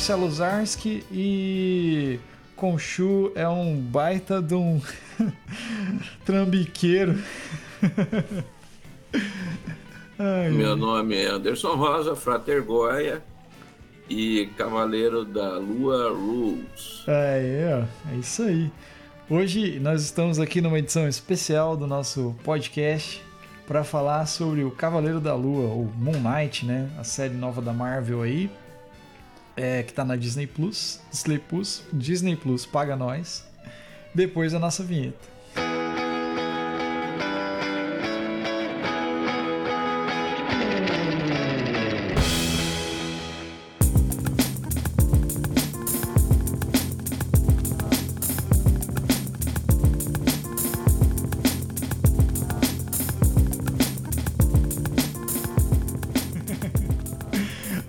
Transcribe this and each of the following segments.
Marcelo Zarski e Conchu é um baita de um trambiqueiro. Ai, Meu nome é Anderson Rosa, Frater Goya e Cavaleiro da Lua Rules. É, é, é isso aí. Hoje nós estamos aqui numa edição especial do nosso podcast para falar sobre o Cavaleiro da Lua, o Moon Knight, né? A série nova da Marvel aí, é, que tá na Disney Plus. Disney Plus, Disney Plus paga nós. Depois a nossa vinheta.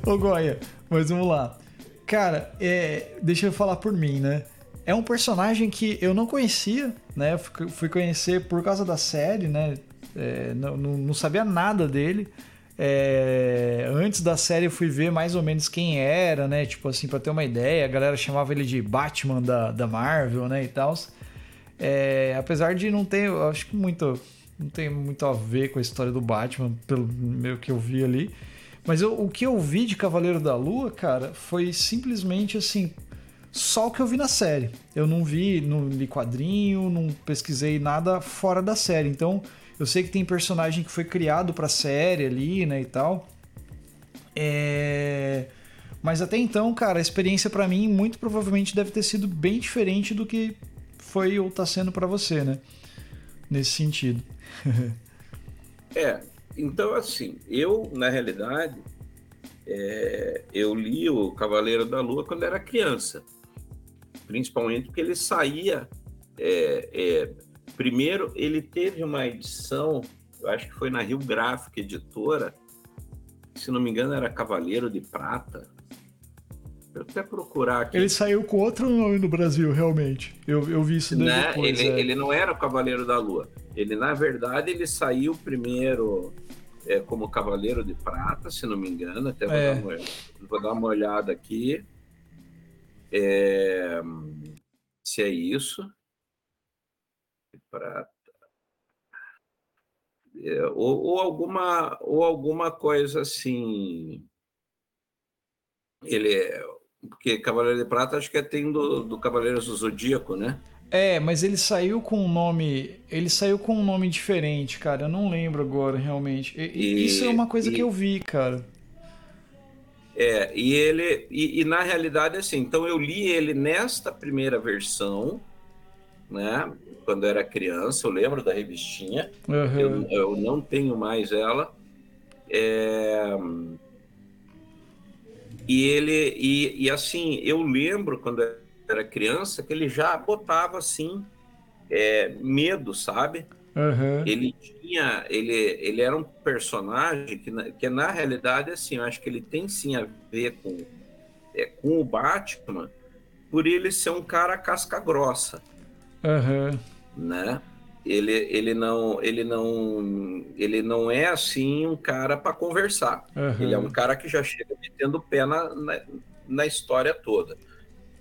Ô Goya, mas vamos lá. Cara, é, deixa eu falar por mim, né? É um personagem que eu não conhecia, né? Fui conhecer por causa da série, né? É, não, não, sabia nada dele. É, antes da série eu fui ver mais ou menos quem era, né? Tipo assim, pra ter uma ideia, a galera chamava ele de Batman da, da Marvel, né? E tal. É, apesar de não ter, acho que muito, não tem muito a ver com a história do Batman, pelo meio que eu vi ali. Mas eu, o que eu vi de Cavaleiro da Lua, cara, foi simplesmente assim. Só o que eu vi na série. Eu não vi, não li quadrinho, não pesquisei nada fora da série. Então, eu sei que tem personagem que foi criado pra série ali, né, e tal. É... Mas até então, cara, a experiência para mim muito provavelmente deve ter sido bem diferente do que foi ou tá sendo para você, né? Nesse sentido. é, então, assim, eu, na realidade, é, eu li o Cavaleiro da Lua quando era criança, principalmente porque ele saía. É, é, primeiro, ele teve uma edição, eu acho que foi na Rio Gráfica Editora, se não me engano era Cavaleiro de Prata. Eu até procurar aqui. Ele saiu com outro nome no Brasil, realmente. Eu, eu vi isso né? depois. Ele, é. ele não era o Cavaleiro da Lua. Ele, na verdade, ele saiu primeiro é, como Cavaleiro de Prata, se não me engano. Até vou, é. dar, uma, vou dar uma olhada aqui. É, se é isso. Prata. É, ou, ou, alguma, ou alguma coisa assim. Ele é. Porque Cavaleiro de Prata acho que é tem do, do Cavaleiro do Zodíaco, né? É, mas ele saiu com um nome. Ele saiu com um nome diferente, cara. Eu não lembro agora, realmente. E, e, isso é uma coisa e, que eu vi, cara. É, e ele. E, na realidade, assim, então eu li ele nesta primeira versão, né? Quando eu era criança, eu lembro da revistinha. Uhum. Eu, eu, não tenho mais ela. É, e ele. E, e assim, eu lembro quando era criança que ele já botava assim é, medo, sabe? Uhum. Ele tinha, ele, ele era um personagem que, na, que na realidade assim, eu acho que ele tem sim a ver com, é, com o Batman, por ele ser um cara casca grossa, uhum. né? Ele, ele não ele não ele não é assim um cara para conversar. Uhum. Ele é um cara que já chega metendo o pé na, na, na história toda.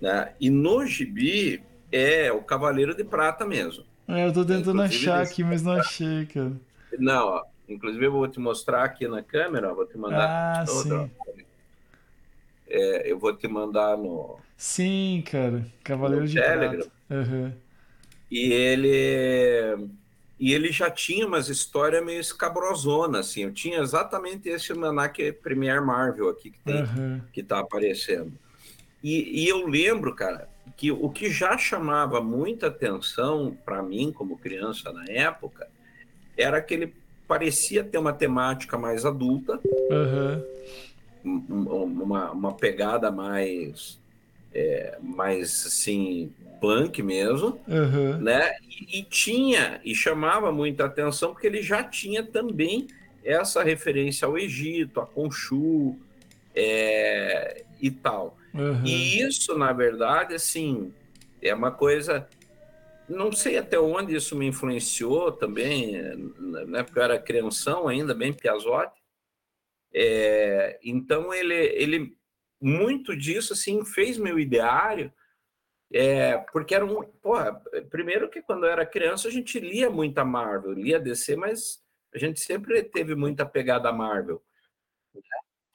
Né? E no gibi é o Cavaleiro de Prata mesmo. É, eu tô tentando inclusive, achar aqui, mas não achei, cara. Não, ó, inclusive eu vou te mostrar aqui na câmera, ó, vou te mandar. Ah, sim. É, eu vou te mandar no. Sim, cara. Cavaleiro de Telegram. Prata. Uhum. E ele. E ele já tinha umas histórias meio escabrosona, assim. Eu tinha exatamente esse almanac Premier Marvel aqui que, tem, uhum. que tá aparecendo. E, e eu lembro, cara, que o que já chamava muita atenção para mim como criança na época era que ele parecia ter uma temática mais adulta, uhum. uma, uma pegada mais é, mais assim punk mesmo, uhum. né? E, e, tinha e chamava muita atenção porque ele já tinha também essa referência ao Egito, a Conchu é, e tal. Uhum. E isso, na verdade, assim, é uma coisa. Não sei até onde isso me influenciou também, né, porque eu era crianção ainda, bem piazote. É, então, ele, ele, muito disso assim fez meu ideário, é, porque era um. Porra, primeiro que quando eu era criança a gente lia muita Marvel, lia DC, mas a gente sempre teve muita pegada Marvel.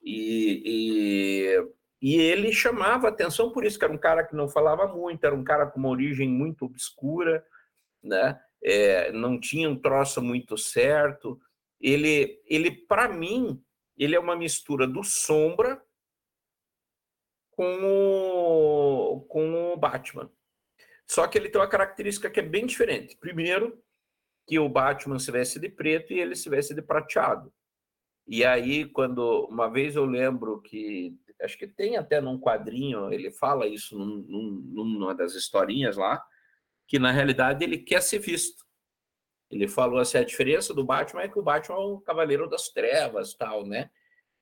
E, e, e, ele chamava atenção por isso, que era um cara que não falava muito, era um cara com uma origem muito obscura, né? É, não tinha um troço muito certo. Ele, ele para mim, ele é uma mistura do Sombra com o, com o Batman. Só que ele tem uma característica que é bem diferente. Primeiro, que o Batman se veste de preto e ele se veste de prateado. E aí, quando uma vez eu lembro que acho que tem até num quadrinho, ele fala isso num, num, numa das historinhas lá, que na realidade ele quer ser visto. Ele falou assim: a diferença do Batman é que o Batman é o cavaleiro das trevas, tal, né?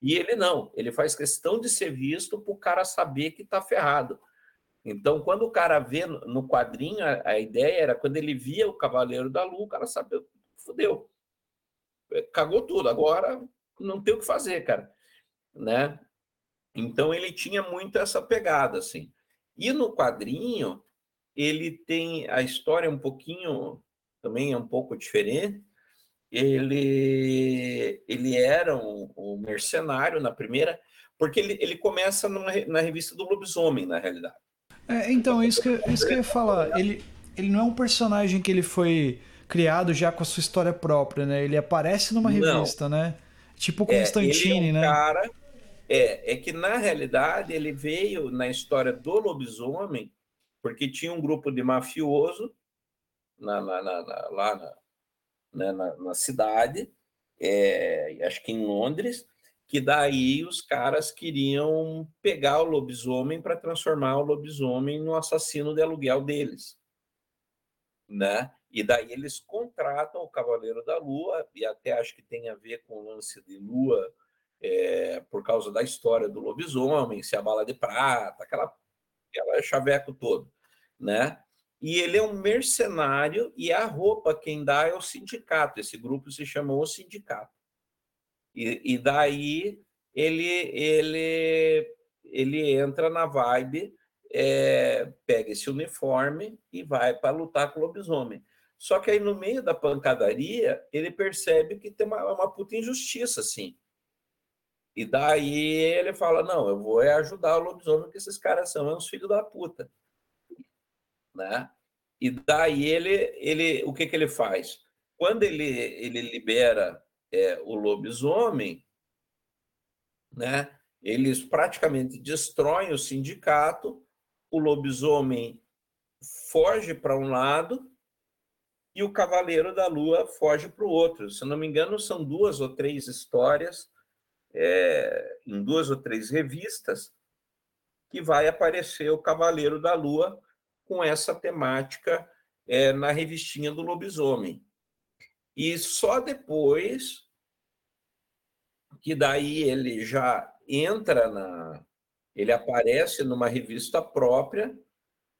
E ele não, ele faz questão de ser visto para o cara saber que está ferrado. Então, quando o cara vê no quadrinho, a, a, ideia era quando ele via o Cavaleiro da Lua, o cara sabia, fudeu. É, cagou tudo, agora não tem o que fazer, cara. Né? Então, ele tinha muito essa pegada, assim. E no quadrinho, ele tem a história um pouquinho, também é um pouco diferente, ele, ele era um, um mercenário na primeira, porque ele, ele começa numa, na revista do Lobisomem, na realidade. É, então, isso que, isso que eu ia falar. Ele, ele não é um personagem que ele foi criado já com a sua história própria, né? Ele aparece numa revista, não. né? Tipo Constantine, é, é um né? Cara, é, é que na realidade ele veio na história do lobisomem, porque tinha um grupo de mafioso na, na, na, lá na, né, na cidade, é, acho que em Londres, que daí os caras queriam pegar o lobisomem para transformar o lobisomem no assassino de aluguel deles, né? E daí eles contratam o Cavaleiro da Lua e até acho que tem a ver com o lance de Lua é, por causa da história do lobisomem, se a bala de prata, aquela, aquela chaveco todo, né? e ele é um mercenário e a roupa quem dá é o sindicato. Esse grupo se chamou o sindicato. E, e daí ele ele ele entra na vibe, é, pega esse uniforme e vai para lutar com o lobisomem. Só que aí no meio da pancadaria ele percebe que tem uma, uma puta injustiça assim. E daí ele fala: não, eu vou é ajudar o lobisomem, porque esses caras são uns filhos da puta né? E daí ele, ele o que, que ele faz? Quando ele, ele libera é, o lobisomem, né? Eles praticamente destroem o sindicato, o lobisomem foge para um lado e o Cavaleiro da Lua foge para o outro. Se não me engano, são duas ou três histórias é, em duas ou três revistas que vai aparecer o Cavaleiro da Lua com essa temática é, na revistinha do lobisomem. E só depois que daí ele já entra na. Ele aparece numa revista própria,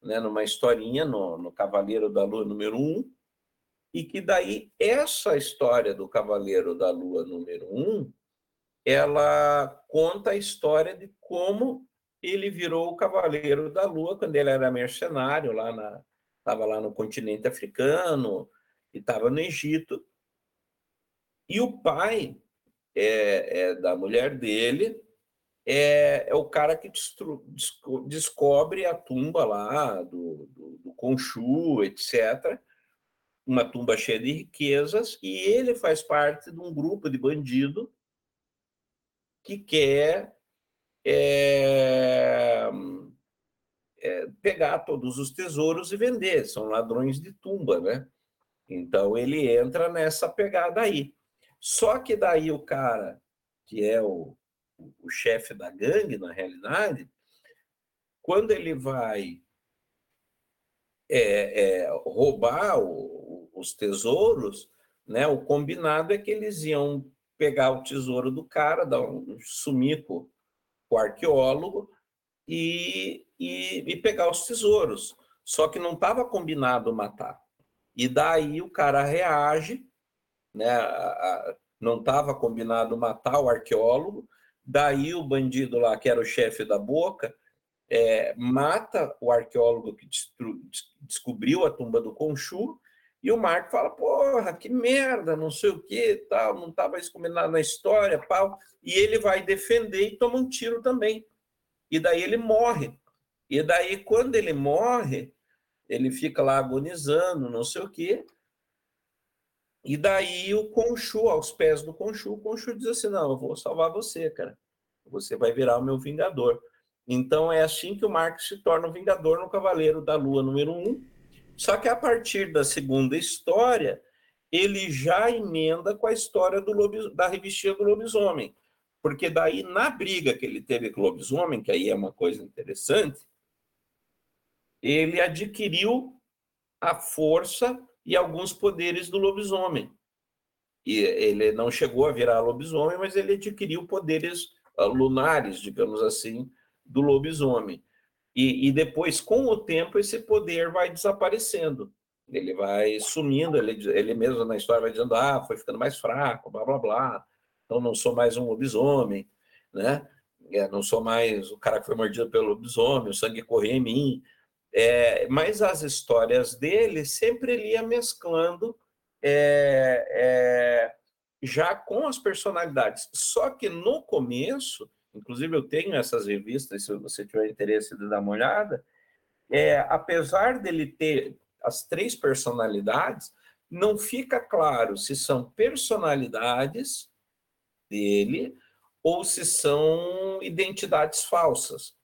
né, numa historinha no, no Cavaleiro da Lua número 1, e que daí essa história do Cavaleiro da Lua número 1, ela conta a história de como ele virou o Cavaleiro da Lua quando ele era mercenário lá na estava lá no continente africano e estava no Egito. E o pai é, é da mulher dele é, é o cara que destru, descobre a tumba lá do, do, do Conchu, etc. Uma tumba cheia de riquezas, e ele faz parte de um grupo de bandido que quer é, é, pegar todos os tesouros e vender. São ladrões de tumba, né? Então ele entra nessa pegada aí. Só que daí o cara, que é o, o chefe da gangue, na realidade, quando ele vai é, é, roubar o, os tesouros, né, o combinado é que eles iam pegar o tesouro do cara, dar um sumico o arqueólogo e, e, e pegar os tesouros. Só que não estava combinado matar. E daí o cara reage, né? não estava combinado matar o arqueólogo, Daí o bandido lá, que era o chefe da boca, é, mata o arqueólogo que descobriu a tumba do Conchu, e o Marco fala, porra, que merda, não sei o que, tal, não estava isso combinado na história, pau. E ele vai defender e toma um tiro também. E daí ele morre. E daí, quando ele morre, ele fica lá agonizando, não sei o quê. E daí o Conchu, aos pés do Conchu, o Conchu diz assim: Não, eu vou salvar você, cara. Você vai virar o meu vingador. Então é assim que o Marx se torna o vingador no Cavaleiro da Lua número um. Só que a partir da segunda história, ele já emenda com a história do da revistinha do lobisomem. Porque daí, na briga que ele teve com o lobisomem, que aí é uma coisa interessante, ele adquiriu a força e alguns poderes do lobisomem. E ele não chegou a virar lobisomem, mas ele adquiriu poderes ah, lunares, digamos assim, do lobisomem. E, e, depois, com o tempo, esse poder vai desaparecendo. Ele vai sumindo, ele, ele mesmo na história vai dizendo, ah, foi ficando mais fraco, blá, blá, blá. Então não sou mais um lobisomem, né? É, não sou mais o cara que foi mordido pelo lobisomem, o sangue corria em mim. É, mas as histórias dele sempre ele ia mesclando é, é, já com as personalidades. Só que no começo, inclusive eu tenho essas revistas, se você tiver interesse de dar uma olhada, é, apesar dele ter as três personalidades, não fica claro se são personalidades dele ou se são identidades falsas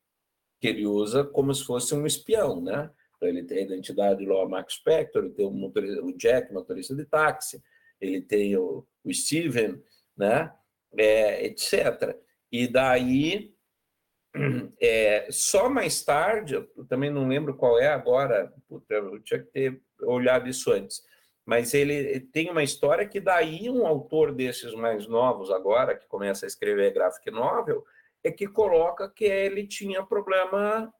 que ele usa como se fosse um espião, né? Então, ele tem a identidade do Max Spector, ele tem o, motorista, o Jack, motorista de táxi, ele tem o, o Steven, né? É, etc. E daí, é, só mais tarde, eu também não lembro qual é agora, puta, eu tinha que ter olhado isso antes, mas ele tem uma história que daí um autor desses mais novos agora, que começa a escrever graphic novel, é que coloca que ele tinha problema,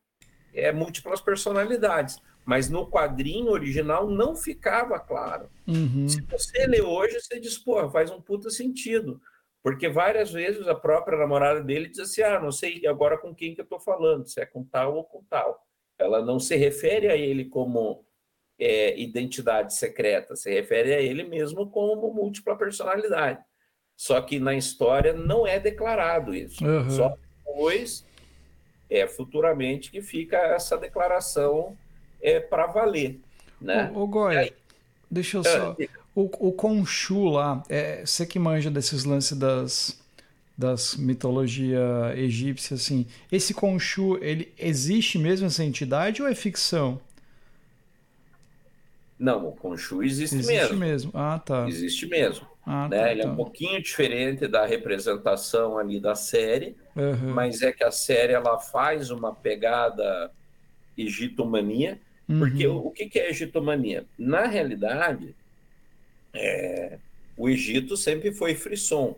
é, múltiplas personalidades. Mas no quadrinho original não ficava claro. Uhum. Se você lê hoje, você diz, pô, faz um puta sentido. Porque várias vezes a própria namorada dele diz assim: ah, não sei agora com quem que eu estou falando, se é com tal ou com tal. Ela não se refere a ele como é, identidade secreta, se refere a ele mesmo como múltipla personalidade. Só que na história não é declarado isso. Uhum. Só depois, é, futuramente, que fica essa declaração é, para valer. Né? Ô, ô Goya, aí, deixa eu só. Ah, o, o Conchu lá, é, você que manja desses lances das, das mitologia egípcia, assim, esse Conchu, ele existe mesmo essa entidade ou é ficção? Não, o Conchu existe, existe mesmo. Existe mesmo. Ah, tá. Existe mesmo. Ah, né? Tá, Ele tá. é um pouquinho diferente da representação ali da série, uhum. mas é que a série ela faz uma pegada egitomania, uhum. porque o, o que, que é egitomania? Na realidade, é, o Egito sempre foi frisson,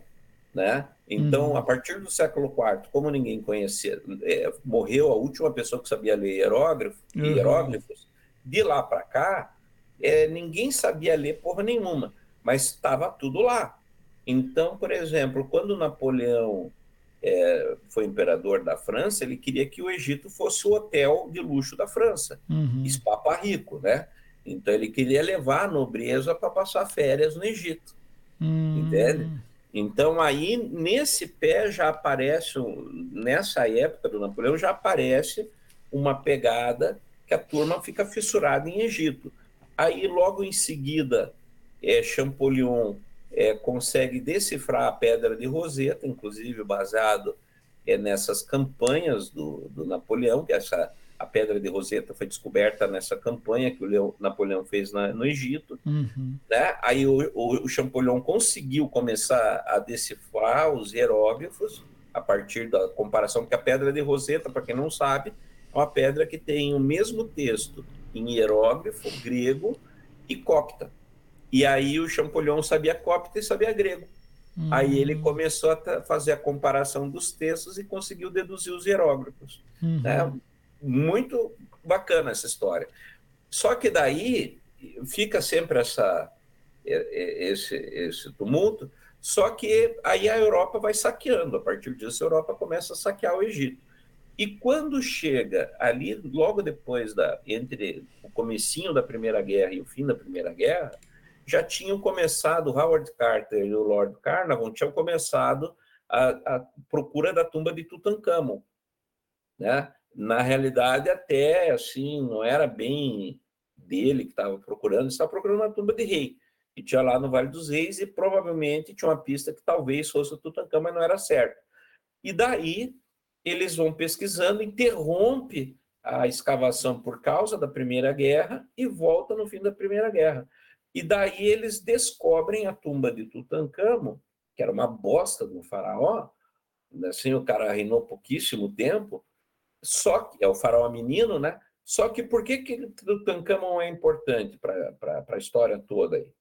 né? Então, uhum. a partir do século IV, como ninguém conhecia, é, morreu a última pessoa que sabia ler hierógrafo, uhum. hieróglifos, de lá para cá, é, ninguém sabia ler porra nenhuma mas estava tudo lá. Então, por exemplo, quando Napoleão é, foi imperador da França, ele queria que o Egito fosse o hotel de luxo da França, uhum. Espapa Rico, né? Então ele queria levar a nobreza para passar férias no Egito, uhum. entende? Então aí nesse pé já aparece, nessa época do Napoleão já aparece uma pegada que a turma fica fissurada em Egito. Aí logo em seguida é, Champollion é, consegue decifrar a pedra de Roseta, inclusive baseado é, nessas campanhas do, do Napoleão, que essa a pedra de Roseta foi descoberta nessa campanha que o Napoleão fez na, no Egito. Uhum. Né? Aí o, o, o, Champollion conseguiu começar a decifrar os hieróglifos a partir da comparação, que a pedra de Roseta, para quem não sabe, é uma pedra que tem o mesmo texto em hieróglifo grego e copta. E aí o Champollion sabia copta e sabia grego. Uhum. Aí ele começou a fazer a comparação dos textos e conseguiu deduzir os hieróglifos. Uhum. Né? Muito bacana essa história. Só que daí fica sempre essa, esse, esse tumulto. Só que aí a Europa vai saqueando. A partir disso, a Europa começa a saquear o Egito. E quando chega ali, logo depois da entre o comecinho da Primeira Guerra e o fim da Primeira Guerra, já tinham começado, Howard Carter e o Lord Carnarvon tinham começado a, a procura da tumba de Tutankhamon, né? Na realidade, até assim, não era bem dele que estava procurando, estava procurando uma tumba de rei que tinha lá no Vale dos Reis e provavelmente tinha uma pista que talvez fosse o Tutankhamon, mas não era certo. E daí eles vão pesquisando, interrompe a escavação por causa da Primeira Guerra e volta no fim da Primeira Guerra. E daí eles descobrem a tumba de Tutankhamon, que era uma bosta do faraó, assim, o cara reinou pouquíssimo tempo, só que é o faraó menino, né? Só que por que, que Tutankhamon é importante para a história toda aí?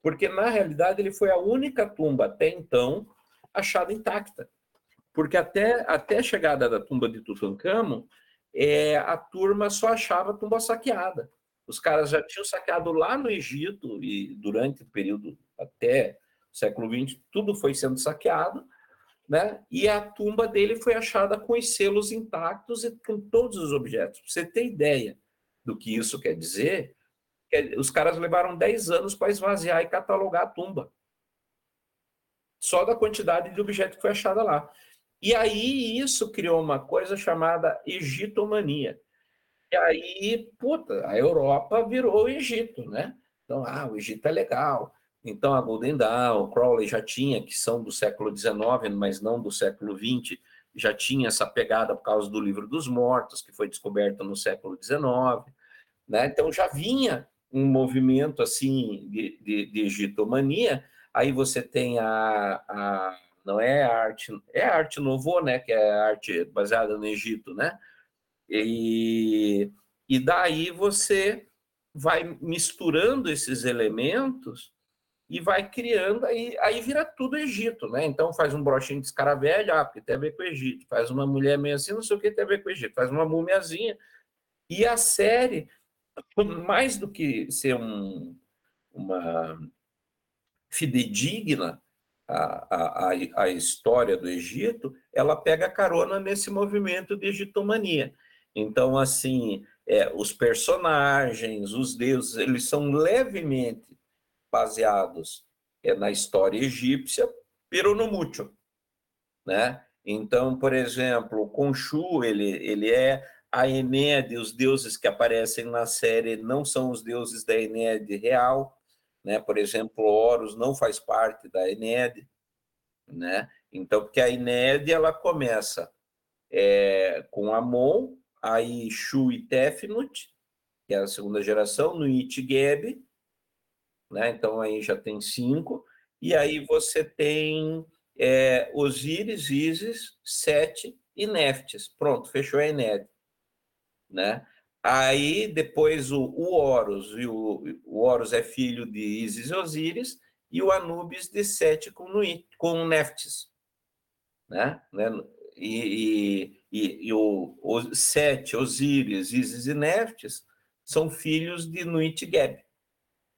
Porque, na realidade, ele foi a única tumba até então achada intacta. Porque até, até a chegada da tumba de Tutankhamon, é, a turma só achava a tumba saqueada. Os caras já tinham saqueado lá no Egito e durante o período até o século XX, tudo foi sendo saqueado, né? E a tumba dele foi achada com os selos intactos e com todos os objetos. Pra você ter ideia do que isso quer dizer, os caras levaram 10 anos para esvaziar e catalogar a tumba. Só da quantidade de objetos que foi achada lá. E aí isso criou uma coisa chamada egitomania. E aí, puta, a Europa virou o Egito, né? Então, ah, o Egito é legal. Então, a Golden Dawn, o Crowley já tinha, que são do século XIX, mas não do século XX, já tinha essa pegada por causa do Livro dos Mortos, que foi descoberto no século XIX. Né? Então, já vinha um movimento assim de, de, de egitomania. Aí você tem a, a não é a arte, é a arte novo, né? Que é a arte baseada no Egito, né? E, e daí você vai misturando esses elementos e vai criando, aí, aí vira tudo Egito, né? Então faz um brochinho de escaravelho, ah, porque tem a ver com o Egito. Faz uma mulher meio assim, não sei o que tem a ver com o Egito. Faz uma múmiazinha. E a série, mais do que ser um, uma fidedigna, a, a, a história do Egito, ela pega carona nesse movimento de egitomania. Então, assim, é, os personagens, os deuses, eles são levemente baseados é, na história egípcia, pero no mucho, né? Então, por exemplo, Khonshu, ele, ele é a Enéade, os deuses que aparecem na série não são os deuses da Enéade real, né? Por exemplo, Horus não faz parte da Enéade, né? Então, porque a Enéade ela começa é, com Amon, aí Shu e Tefnut, que é a segunda geração, no Geb, né? Então aí já tem cinco, e aí você tem é, Osíris, Isis, Sete e Neftes. Pronto, fechou a Enéade, né? Aí depois o, o Horus, e o, o Horus é filho de Isis e Osíris, e o Anubis de Sete com, com Neftis. Né? né? E, e, e, o, o Sete, Osíris, Isis e Neftis são filhos de Nuit Geb.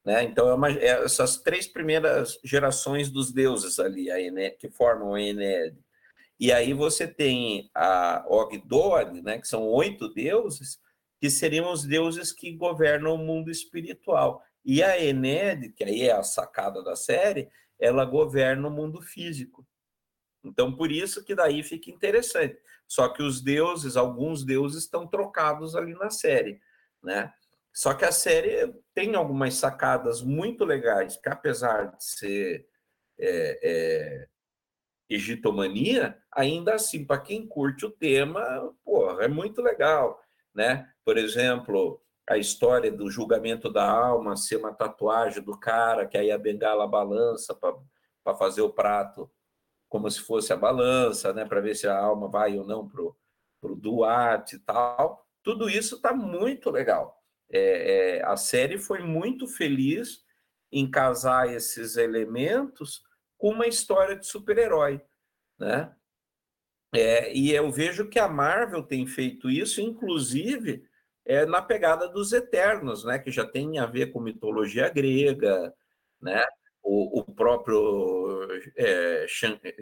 Né? Então, é uma, é essas três primeiras gerações dos deuses ali, a Ene, que formam a Ened. E aí você tem a Ogdoad, né, que são oito deuses, que seriam os deuses que governam o mundo espiritual. E a Ened, que aí é a sacada da série, ela governa o mundo físico. Então, por isso que daí fica interessante. Só que os deuses, alguns deuses estão trocados ali na série, né? Só que a série tem algumas sacadas muito legais, que apesar de ser é, é, egitomania, ainda assim, para quem curte o tema, porra, é muito legal né? Por exemplo, a história do julgamento da alma ser uma tatuagem do cara, que aí a bengala balança para fazer o prato como se fosse a balança, né? Para ver se a alma vai ou não para o Duarte e tal. Tudo isso está muito legal. É, é, a série foi muito feliz em casar esses elementos com uma história de super-herói, né? É, e eu vejo que a Marvel tem feito isso, inclusive é, na pegada dos Eternos, né? Que já tem a ver com mitologia grega, né? o, o próprio é,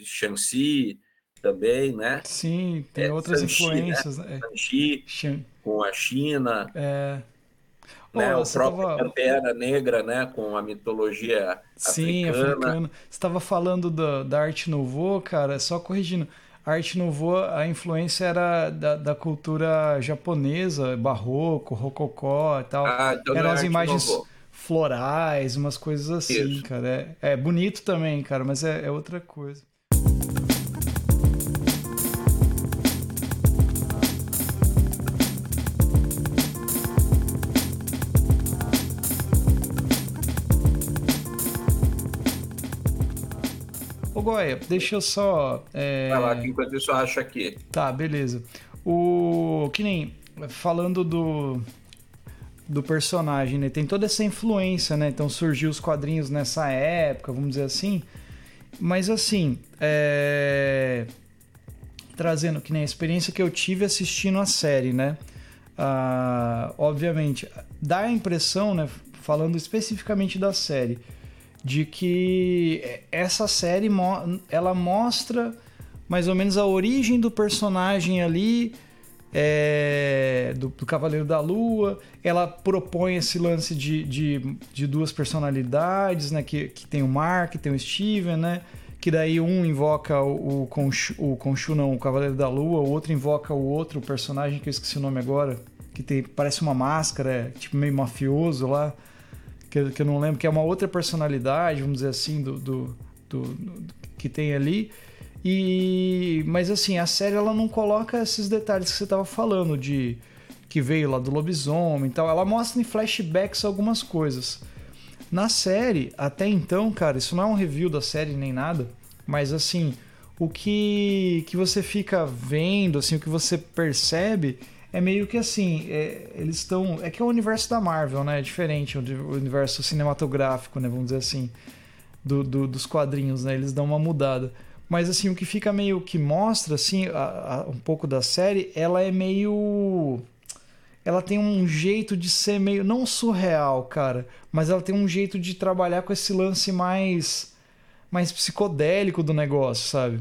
Shanxi também, né? Sim, tem é, outras Sanchi, influências. Né? Sanchi, com a China. É. Né, o próprio tava... Pantera Negra, né, com a mitologia Sim, africana. africana. Você estava falando da, da arte nouveau, cara, só corrigindo. A arte nouveau, a influência era da, da cultura japonesa, barroco, rococó e tal. Ah, então Eram é as imagens nouveau. florais, umas coisas assim, Isso. cara. É, é bonito também, cara, mas é, é outra coisa. Goya, deixa eu só. É... Vai lá, que enquanto isso eu acho aqui. Tá, beleza. O. Que nem. Falando do. Do personagem, né? Tem toda essa influência, né? Então surgiu os quadrinhos nessa época, vamos dizer assim. Mas assim, é... trazendo que nem a experiência que eu tive assistindo a série, né? Ah, obviamente, dá a impressão, né? Falando especificamente da série, de que essa série ela mostra mais ou menos a origem do personagem ali é, do, do, Cavaleiro da Lua. Ela propõe esse lance de, de, de, duas personalidades, né? Que, que tem o Mark, tem o Steven, né? Que daí um invoca o, o, Conchu, o não, o Cavaleiro da Lua, o outro invoca o outro personagem que eu esqueci o nome agora, que tem, parece uma máscara, tipo meio mafioso lá que, que eu não lembro, que é uma outra personalidade, vamos dizer assim, do, do, do, do que tem ali. E mas assim, a série ela não coloca esses detalhes que você estava falando de que veio lá do lobisomem e tal. Ela mostra em flashbacks algumas coisas. Na série, até então, cara, isso não é um review da série nem nada, mas assim, o que que você fica vendo, assim, o que você percebe é meio que assim, é, eles estão. É que é o universo da Marvel, né? É diferente, o universo cinematográfico, né? Vamos dizer assim, do, do, dos quadrinhos, né? Eles dão uma mudada. Mas assim, o que fica meio que mostra, assim, a, a, um pouco da série, ela é meio. Ela tem um jeito de ser meio. Não surreal, cara, mas ela tem um jeito de trabalhar com esse lance mais. mais psicodélico do negócio, sabe?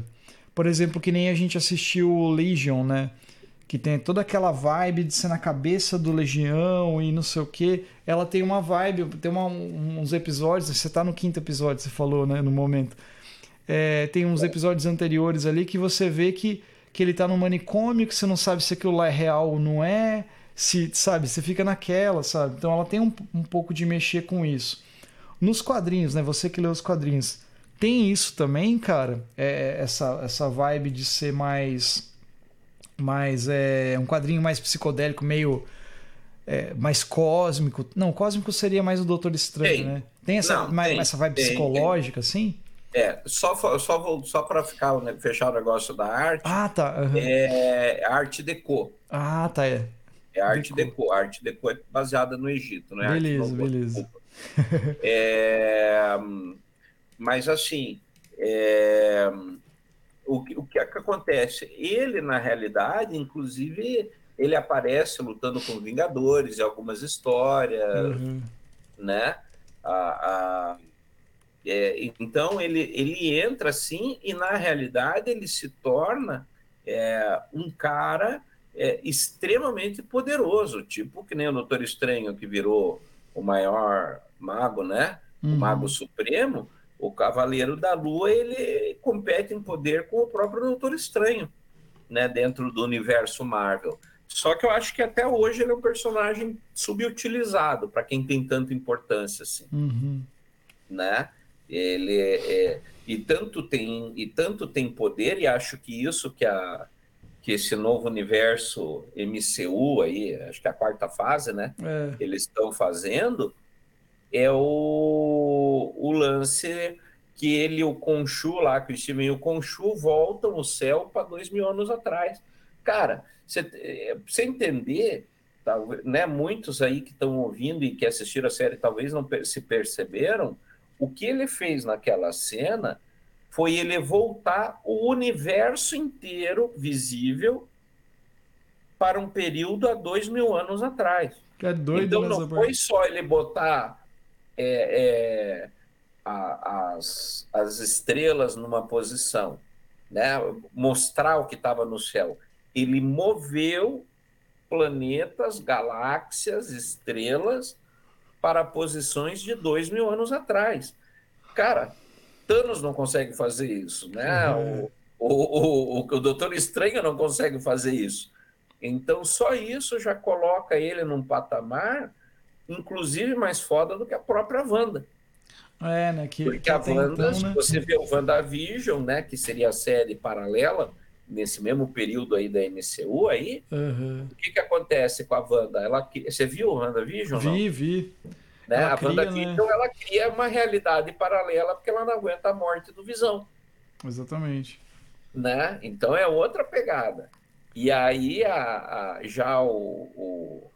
Por exemplo, que nem a gente assistiu Legion, né? Que tem toda aquela vibe de ser na cabeça do Legião e não sei o que. Ela tem uma vibe, tem uma, uns episódios, você tá no quinto episódio, você falou, né, no momento. É, tem uns episódios anteriores ali que você vê que, que ele tá no manicômio, que você não sabe se aquilo lá é real ou não é, se, sabe, você fica naquela, sabe? Então ela tem um, um pouco de mexer com isso. Nos quadrinhos, né, você que lê os quadrinhos, tem isso também, cara? É, essa, essa vibe de ser mais mais é um quadrinho mais psicodélico, meio é, mais cósmico. Não, cósmico seria mais o Doutor Estranho, tem. né? Tem essa, Não, mais, tem, essa vibe tem, psicológica, assim? É, só, só, só para ficar, né, fechar o negócio da arte. Ah, tá. Uhum. É arte deco. Ah, tá. É, é arte deco. deco. A arte deco é baseada no Egito, né? Beleza, beleza. é, mas assim, é, o que, o que, é que acontece? Ele, na realidade, inclusive, ele aparece lutando com Vingadores em algumas histórias, uhum. né? A, a, é, então, ele, ele entra assim e, na realidade, ele se torna é, um cara é, extremamente poderoso, tipo que nem o Doutor Estranho, que virou o maior mago, né? Uhum. O mago supremo o Cavaleiro da Lua ele compete em poder com o próprio Doutor Estranho, né, dentro do universo Marvel. Só que eu acho que até hoje ele é um personagem subutilizado para quem tem tanta importância assim, uhum. né? Ele é, é, e tanto tem e tanto tem poder e acho que isso que a que esse novo universo MCU aí, acho que é a quarta fase, né? É. Eles estão fazendo é o, o lance que ele, o Conchu lá, que o Steven e o Conchu voltam o céu para dois mil anos atrás. Cara, você, você entender, tá, né, muitos aí que estão ouvindo e que assistiram a série talvez não se perceberam, o que ele fez naquela cena foi ele voltar o universo inteiro visível para um período há dois mil anos atrás. É doido, então não foi só ele botar é, é, a, as, as estrelas numa posição, né? mostrar o que estava no céu. Ele moveu planetas, galáxias, estrelas para posições de dois mil anos atrás. Cara, Thanos não consegue fazer isso, né? Uhum. O, o, o, o, o Doutor Estranho não consegue fazer isso. Então, só isso já coloca ele num patamar, inclusive mais foda do que a própria Wanda. É, né? Que, Porque que a Wanda, então, né? você vê o WandaVision, né? Que seria a série paralela nesse mesmo período aí da MCU aí, uhum. o que que acontece com a Wanda? Ela, você viu o WandaVision? Vi, não? vi. Né? Ela a cria, WandaVision, né? ela cria uma realidade paralela porque ela não aguenta a morte do Visão. Exatamente. Né? Então é outra pegada. E aí a, a já o, o,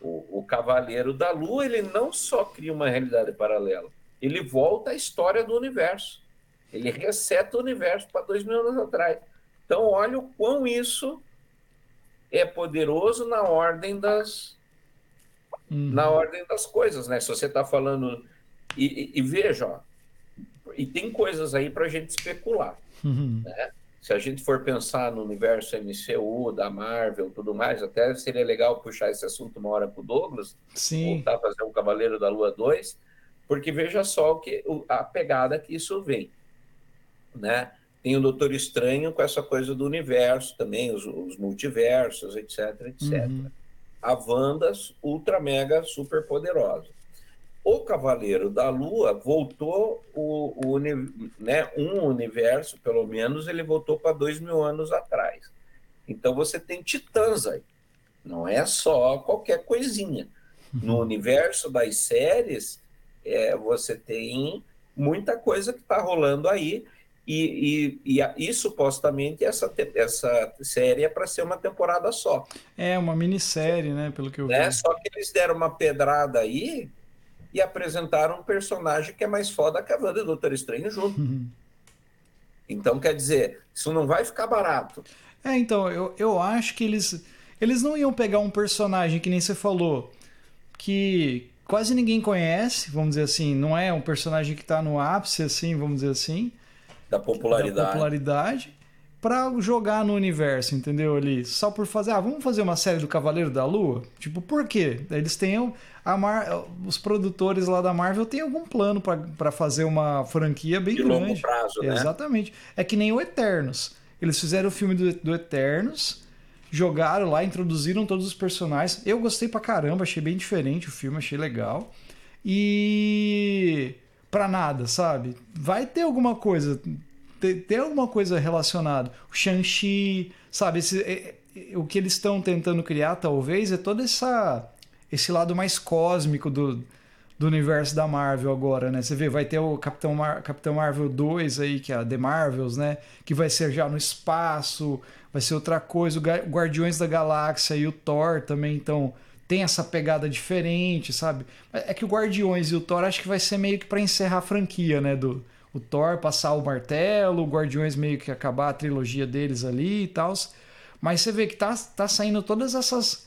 o, o Cavaleiro da Lua, ele não só cria uma realidade paralela, ele volta à história do universo. Ele reseta o universo para dois mil anos atrás. Então, olha o quão isso é poderoso na ordem das uhum. na ordem das coisas, né? Se você está falando e, e, e, veja, ó, e tem coisas aí para a gente especular, uhum. né? Se a gente for pensar no universo MCU, da Marvel, tudo mais, até seria legal puxar esse assunto uma hora para o Douglas, Sim. voltar a fazer o Cavaleiro da Lua 2, porque veja só o que, a pegada que isso vem. Né? Tem o Doutor Estranho com essa coisa do universo também, os, os multiversos, etc, etc. Uhum. A Wanda, ultra mega super poderosa. O Cavaleiro da Lua voltou o, o né, um universo, pelo menos, ele voltou para dois mil anos atrás. Então você tem titãs aí. Não é só qualquer coisinha. No uhum. universo das séries, é, você tem muita coisa que está rolando aí. E, e, e, e, supostamente essa, essa série é para ser uma temporada só. É, uma minissérie, né? Pelo que eu né? vi. Só que eles deram uma pedrada aí e apresentaram um personagem que é mais foda que a Wanda e o Doutor Estranho junto. Uhum. Então, quer dizer, isso não vai ficar barato. É, então, eu, eu acho que eles, eles não iam pegar um personagem que nem você falou, que quase ninguém conhece, vamos dizer assim, não é um personagem que está no ápice, assim, vamos dizer assim. Da popularidade. Da popularidade para jogar no universo, entendeu? Ali, só por fazer, ah, vamos fazer uma série do Cavaleiro da Lua? Tipo, por quê? Eles têm a Mar... os produtores lá da Marvel têm algum plano para fazer uma franquia bem De grande. longo prazo, né? Exatamente. É que nem o Eternos. Eles fizeram o filme do, do Eternos, jogaram lá, introduziram todos os personagens. Eu gostei pra caramba, achei bem diferente o filme, achei legal. E pra nada, sabe? Vai ter alguma coisa tem, tem alguma coisa relacionada. O Shang-Chi, sabe? Esse, é, é, o que eles estão tentando criar, talvez, é todo essa, esse lado mais cósmico do, do universo da Marvel agora, né? Você vê, vai ter o Capitão, Mar Capitão Marvel 2 aí, que é a The Marvels, né? Que vai ser já no espaço, vai ser outra coisa. O Guardiões da Galáxia e o Thor também, então tem essa pegada diferente, sabe? É que o Guardiões e o Thor acho que vai ser meio que para encerrar a franquia, né? Do, o Thor passar o martelo, o Guardiões meio que acabar a trilogia deles ali e tal. Mas você vê que tá, tá saindo todas essas.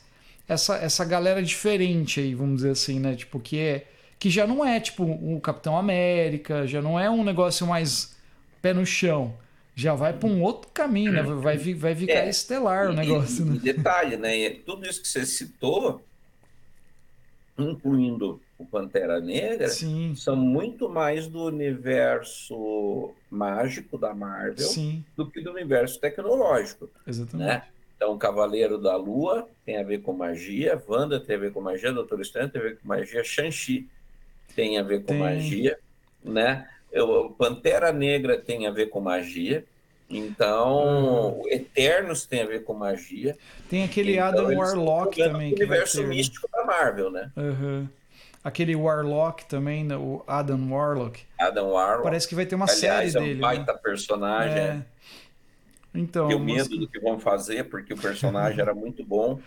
Essa, essa galera diferente aí, vamos dizer assim, né? Tipo, que é. Que já não é tipo o Capitão América, já não é um negócio mais pé no chão. Já vai para um outro caminho, né? Vai, vai ficar é, estelar o negócio. E, né? detalhe, né? Tudo isso que você citou, incluindo o Pantera Negra, Sim. são muito mais do universo mágico da Marvel Sim. do que do universo tecnológico. Exatamente. Né? Então, Cavaleiro da Lua tem a ver com magia, Wanda tem a ver com magia, Doutor Estranho tem a ver com magia, Shang-Chi tem a ver com tem. magia, né? O Pantera Negra tem a ver com magia. Então, hum. Eternos tem a ver com magia. Tem aquele então, Adam Warlock também. O universo místico da Marvel, né? Uhum. Aquele Warlock também, né? o Adam Warlock. Adam Warlock. Parece que vai ter uma Aliás, série é um dele. baita né? personagem. É. Então, Tenho medo do que vão fazer, porque o personagem era muito bom.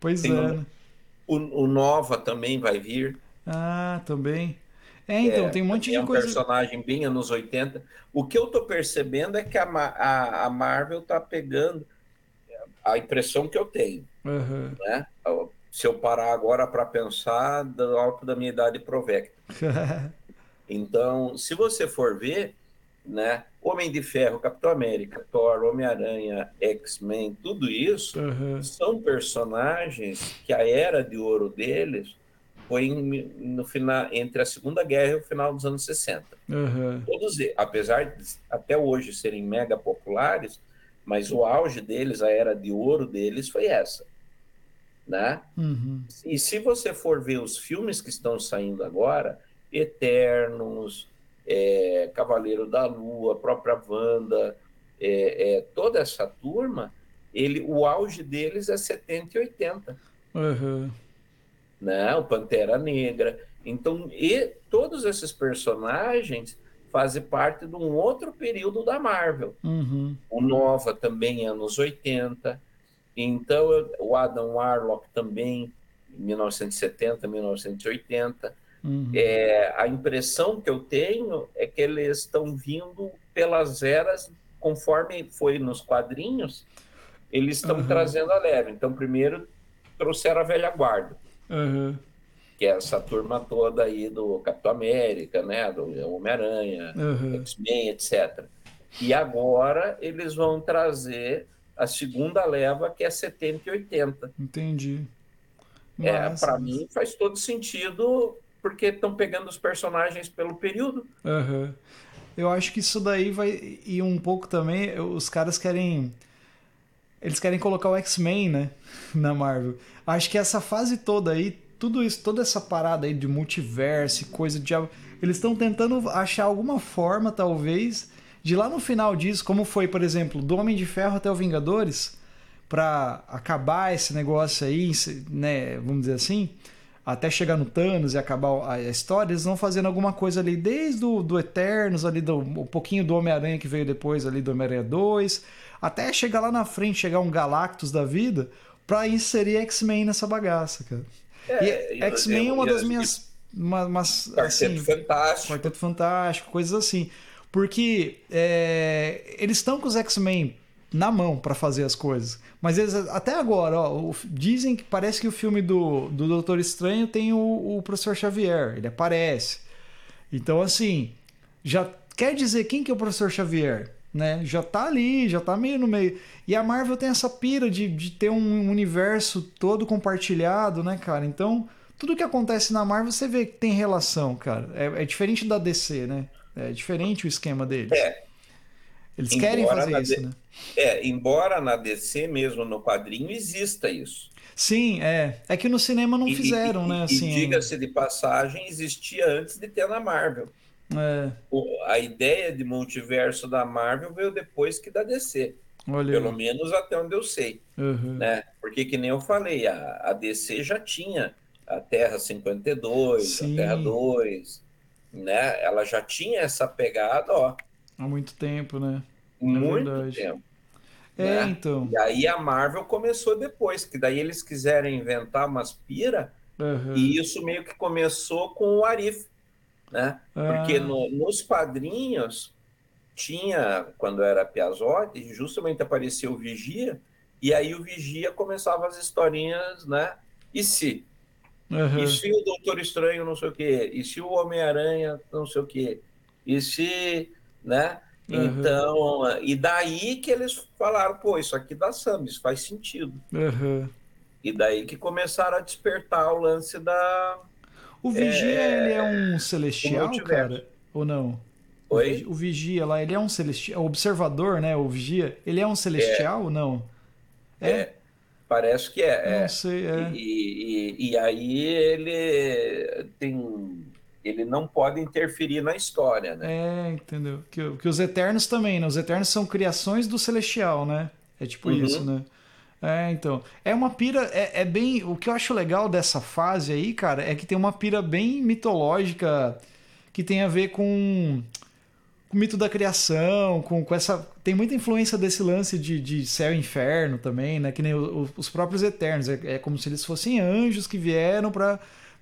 Pois Tem é. Um, né? o, o Nova também vai vir. Ah, também. É, então, É, tem um monte é de um coisa. personagem bem anos 80. O que eu tô percebendo é que a, a, a Marvel tá pegando a impressão que eu tenho, Aham. né? Se eu parar agora para pensar do alto da minha idade provecta. Então, se você for ver, né, Homem de Ferro, Capitão América, Thor, Homem-Aranha, X-Men, tudo isso uhum. são personagens que a era de ouro deles foi no final entre a Segunda Guerra e o final dos anos 60. Uhum. Todos, apesar de até hoje serem mega populares, mas o auge deles, a era de ouro deles foi essa, né? Uhum. E se você for ver os filmes que estão saindo agora, Eternos, é, Cavaleiro da Lua, a própria Wanda, é, é, toda essa turma, ele, o auge deles é 70 e 80. Uhum. Né? O Pantera Negra. Então, e todos esses personagens fazem parte de um outro período da Marvel. Uhum. O Nova também, anos 80. Então, o Adam Warlock também, 1970, 1980. Uhum. É, a impressão que eu tenho é que eles estão vindo pelas eras, conforme foi nos quadrinhos, eles estão uhum. trazendo a leve. Então, primeiro trouxeram a velha guarda, uhum. que é essa turma toda aí do Capitão América, né, do Homem-Aranha. X-Men, etc. E agora eles vão trazer a segunda leva, que é 70 e 80. Entendi. É, para mim faz todo sentido porque estão pegando os personagens pelo período. Uhum. Eu acho que isso daí vai ir um pouco também. Os caras querem. Eles querem colocar o X-Men, né? Na Marvel. Acho que essa fase toda aí, tudo isso, toda essa parada aí de multiverso, coisa de. Eles estão tentando achar alguma forma, talvez, de lá no final disso, como foi, por exemplo, do Homem de Ferro até o Vingadores, para acabar esse negócio aí, né? Vamos dizer assim até chegar no Thanos e acabar a história, eles vão fazendo alguma coisa ali, desde o do Eternos, ali do, um pouquinho do Homem-Aranha que veio depois ali do Homem-Aranha 2, até chegar lá na frente, chegar um Galactus da vida, pra inserir X-Men nessa bagaça, cara. É, e X-Men é uma das minhas. Uma, umas, Quarteto assim, Fantástico. Quarteto Fantástico, coisas assim. Porque é, eles estão com os X-Men na mão para fazer as coisas. Mas eles, até agora, ó, dizem que parece que o filme do, do Doutor Estranho tem o, o Professor Xavier, ele aparece. Então, assim, já quer dizer quem que é o Professor Xavier? Né? Já tá ali, já tá meio no meio. E a Marvel tem essa pira de, de ter um universo todo compartilhado, né, cara? Então, tudo que acontece na Marvel você vê que tem relação, cara. É, é diferente da DC, né? É diferente o esquema deles. É, eles embora querem fazer isso, né? É, embora na DC mesmo no quadrinho exista isso. Sim, é. É que no cinema não e, fizeram, e, né? Assim, e diga-se de passagem, existia antes de ter na Marvel. É. O, a ideia de multiverso da Marvel veio depois que da DC. Olha. Pelo menos até onde eu sei. Uhum. Né? Porque, que nem eu falei, a, a DC já tinha a Terra 52, Sim. a Terra 2, né? Ela já tinha essa pegada, ó. Há muito tempo, né? É muito é tempo. É, né? então. E aí a Marvel começou depois, que daí eles quiseram inventar umas pira, uhum. e isso meio que começou com o Arif, né? Ah. Porque no, nos quadrinhos tinha, quando era Piazotti, justamente apareceu o Vigia, e aí o Vigia começava as historinhas, né? E se? Uhum. E se o Doutor Estranho não sei o quê? E se o Homem-Aranha não sei o quê? E se né? Uhum. Então, e daí que eles falaram, pô, isso aqui dá samba, isso faz sentido. Uhum. E daí que começaram a despertar o lance da. O Vigia, é, ele é um celestial, cara? Ou não? Oi? O Vigia lá, ele é um celestial. O observador, né? O Vigia, ele é um celestial é. ou não? É? é? Parece que é. Não é. sei, é. E, e, e aí ele tem ele não pode interferir na história, né? É, entendeu? Que, que os Eternos também, né? Os Eternos são criações do Celestial, né? É tipo uhum. isso, né? É, então. É uma pira. É, é, bem. O que eu acho legal dessa fase aí, cara, é que tem uma pira bem mitológica que tem a ver com, com o mito da criação, com, com essa. Tem muita influência desse lance de, de céu e inferno também, né? Que nem o, os próprios Eternos. É, é como se eles fossem anjos que vieram para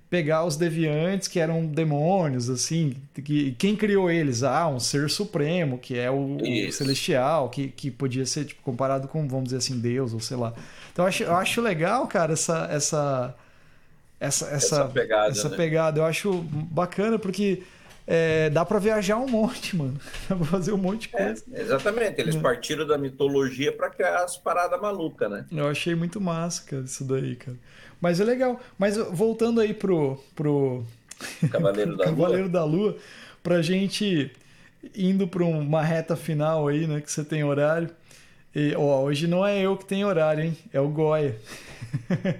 pegar os deviantes que eram demônios, assim, que quem criou eles? Ah, um ser supremo, que é o, o celestial, que, que podia ser tipo, comparado com, vamos dizer assim, Deus, ou sei lá. Então eu acho, eu acho legal, cara, essa essa essa essa, essa pegada, essa né? pegada. Eu acho bacana porque é, dá para viajar um monte, mano. Dá pra fazer um monte de é, coisa. É, exatamente, eles é. partiram da mitologia para criar as paradas malucas, né? Eu achei muito massa, cara, isso daí, cara. Mas é legal. Mas voltando aí pro. pro... Cavaleiro da Cavaleiro Lua. da Lua, pra gente indo para uma reta final aí, né? Que você tem horário. E, ó, hoje não é eu que tenho horário, hein? É o Goya.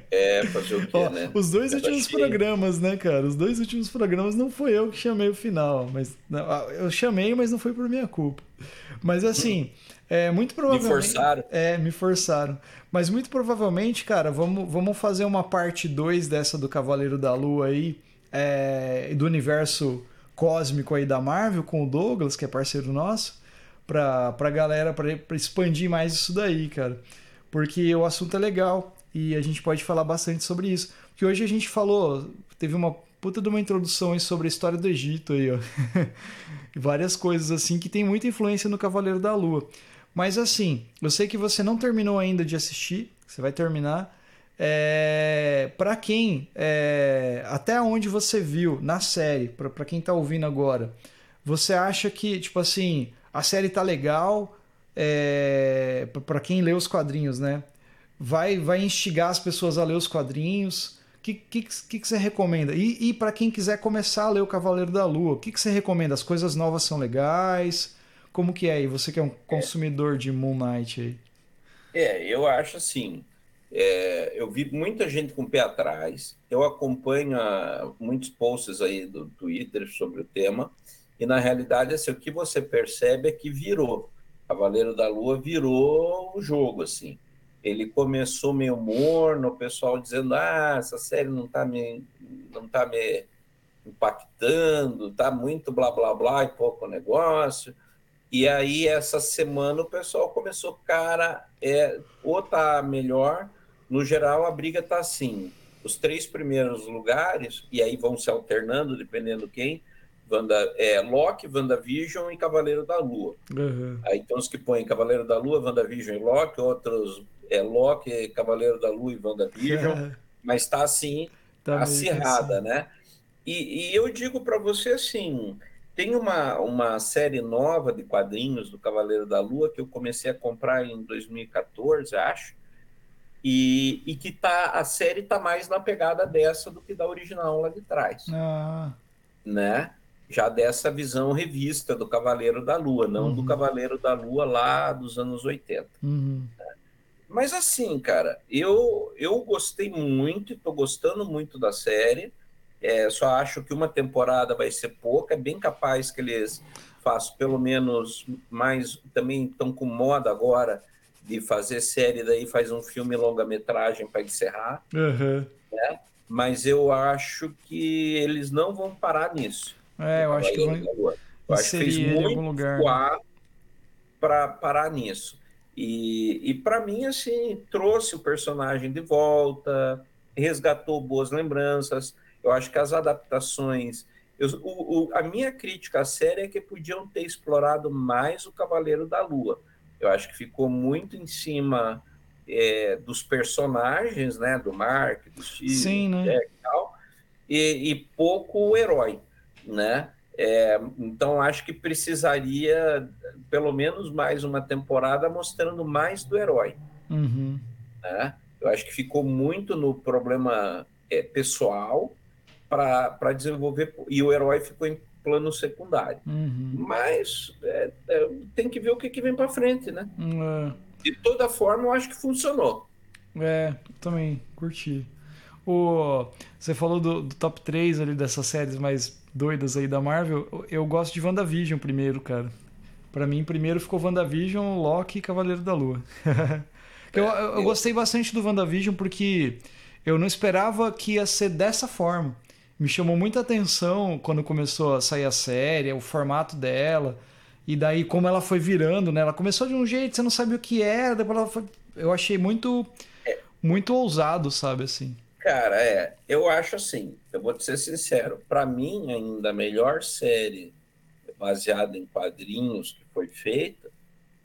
É, fazer o quê, ó, né? Os dois últimos programas, né, cara? Os dois últimos programas não foi eu que chamei o final. mas não, Eu chamei, mas não foi por minha culpa. Mas assim, é muito provavelmente. Me forçaram. É, me forçaram. Mas muito provavelmente, cara, vamos, vamos fazer uma parte 2 dessa do Cavaleiro da Lua aí, é, do universo cósmico aí da Marvel, com o Douglas, que é parceiro nosso pra, pra galera, pra, pra expandir mais isso daí, cara. Porque o assunto é legal e a gente pode falar bastante sobre isso. Porque hoje a gente falou, teve uma puta de uma introdução aí sobre a história do Egito aí, ó. Várias coisas assim que tem muita influência no Cavaleiro da Lua. Mas assim, eu sei que você não terminou ainda de assistir, você vai terminar. É, para quem, é, até onde você viu na série, para quem tá ouvindo agora, você acha que, tipo assim, a série tá legal, é, para quem lê os quadrinhos, né? Vai, vai instigar as pessoas a ler os quadrinhos. O que, que, que, que você recomenda? E, e para quem quiser começar a ler o Cavaleiro da Lua, o que, que você recomenda? As coisas novas são legais? Como que é? E você que é um consumidor de Moon Knight aí? É, eu acho assim. É, eu vi muita gente com o pé atrás. Eu acompanho ah, muitos posts aí do Twitter sobre o tema. E na realidade, assim, o que você percebe é que virou. Cavaleiro da Lua virou o jogo, assim. Ele começou meio morno, o pessoal dizendo: ah, essa série não está me, não tá me impactando, tá muito blá blá blá e pouco negócio. E aí, essa semana, o pessoal começou, cara, é, ou tá melhor, no geral, a briga tá assim. Os três primeiros lugares, e aí vão se alternando, dependendo quem, Wanda, é, Loki, WandaVision e Cavaleiro da Lua. Uhum. Aí tem os que põem Cavaleiro da Lua, WandaVision e Loki, outros é Loki, Cavaleiro da Lua e WandaVision, mas está assim, tá acirrada, assim. né? E, e eu digo para você assim, tem uma, uma série nova de quadrinhos do Cavaleiro da Lua que eu comecei a comprar em 2014, acho, e, e que tá, a série tá mais na pegada dessa do que da original lá de trás. Ah. Né? já dessa visão revista do Cavaleiro da Lua, não uhum. do Cavaleiro da Lua lá dos anos 80. Uhum. Mas assim, cara, eu, eu gostei muito, estou gostando muito da série. É, só acho que uma temporada vai ser pouca, é bem capaz que eles façam pelo menos mais. Também estão com moda agora de fazer série, daí faz um filme longa-metragem para encerrar. Uhum. Né? Mas eu acho que eles não vão parar nisso. É, eu acho que vão eu acho que fez muito algum lugar né? para parar nisso. E, e para mim, assim, trouxe o personagem de volta, resgatou boas lembranças. Eu acho que as adaptações. Eu, o, o, a minha crítica à série é que podiam ter explorado mais o Cavaleiro da Lua. Eu acho que ficou muito em cima é, dos personagens, né? Do Mark, do Steve, Sim, né? Jack e tal, e, e pouco o herói né? É, então acho que precisaria pelo menos mais uma temporada mostrando mais do herói. Uhum. Né? Eu acho que ficou muito no problema é, pessoal para desenvolver e o herói ficou em plano secundário. Uhum. Mas é, é tem que ver o que, que vem para frente, né? Uhum. De toda forma, eu acho que funcionou. É, também curti. O, você falou do, do top 3 ali dessas séries mais doidas aí da Marvel, eu gosto de WandaVision primeiro, cara. Para mim, primeiro ficou WandaVision, Loki e Cavaleiro da Lua. eu, eu, eu gostei bastante do WandaVision porque eu não esperava que ia ser dessa forma. Me chamou muita atenção quando começou a sair a série, o formato dela. E daí, como ela foi virando, né? Ela começou de um jeito, você não sabia o que era, depois ela foi... Eu achei muito, é. muito ousado, sabe, assim. Cara, é, eu acho assim, eu vou te ser sincero, para mim ainda a melhor série baseada em quadrinhos que foi feita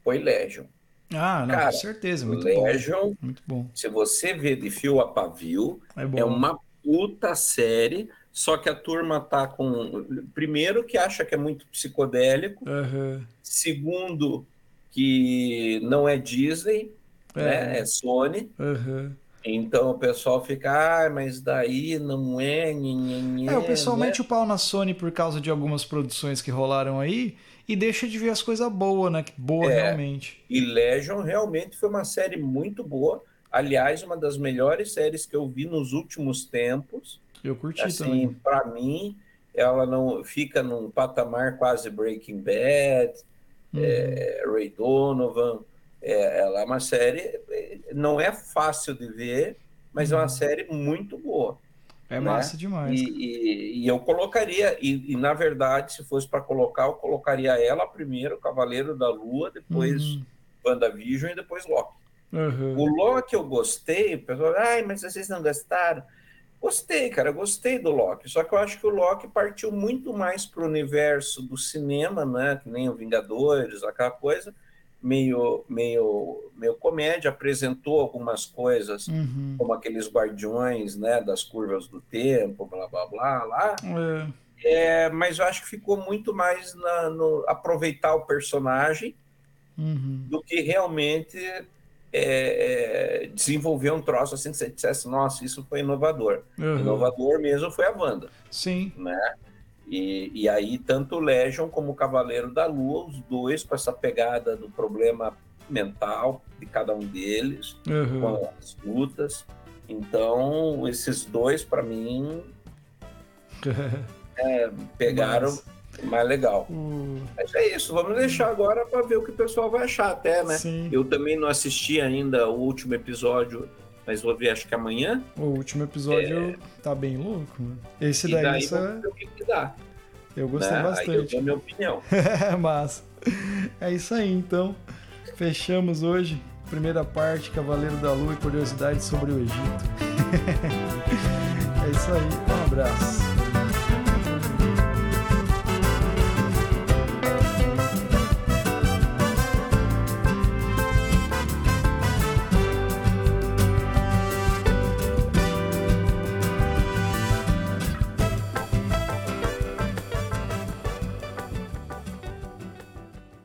foi Legion. Ah, não, Cara, com certeza, muito Legion, bom. Muito bom. Se você vê de fio a pavio, é, é uma puta série só que a turma tá com. Primeiro, que acha que é muito psicodélico. Uhum. Segundo, que não é Disney, é. né? É Sony. Uhum. Então o pessoal fica, ah, mas daí não é. Nhê, é, o pessoal né? o pau na Sony por causa de algumas produções que rolaram aí e deixa de ver as coisas boas, né? Boa é, realmente. E Legion realmente foi uma série muito boa. Aliás, uma das melhores séries que eu vi nos últimos tempos. Eu curti assim, também. Para mim, ela não fica num patamar quase Breaking Bad, uhum. é, Ray Donovan. É, ela é uma série, não é fácil de ver, mas uhum. é uma uhum. série muito boa. É né? massa demais. E, e, e, eu colocaria, e, e na verdade, se fosse para colocar, eu colocaria ela primeiro, Cavaleiro da Lua, depois uhum. WandaVision e depois Loki. Uhum. O Loki eu gostei, o pessoal, ai, mas vocês não gostaram? Gostei, cara, gostei do Loki. Só que eu acho que o Loki partiu muito mais para o universo do cinema, né? Que nem o Vingadores, aquela coisa, meio, meio, meio comédia. Apresentou algumas coisas, uhum. como aqueles guardiões, né? Das curvas do tempo, blá blá blá lá. É. É, mas eu acho que ficou muito mais na, no aproveitar o personagem uhum. do que realmente é, é, desenvolver um troço assim que você dissesse, nossa, isso foi inovador. Uhum. Inovador mesmo foi a Wanda. Sim. Né? E, e aí, tanto o Legion como o Cavaleiro da Lua, os dois com essa pegada do problema mental de cada um deles, uhum. com as lutas. Então, esses dois, para mim, é, pegaram. Mas mais legal. Hum. Mas é isso, vamos deixar agora para ver o que o pessoal vai achar até, né? Sim. Eu também não assisti ainda o último episódio, mas vou ver acho que amanhã. O último episódio é... tá bem louco. Né? Esse e daí, daí essa... vamos ver o que, que dá. Eu gostei né? bastante. Aí eu dou a minha opinião. Massa. É isso aí, então. Fechamos hoje. Primeira parte, Cavaleiro da Lua e curiosidades sobre o Egito. é isso aí. Um abraço.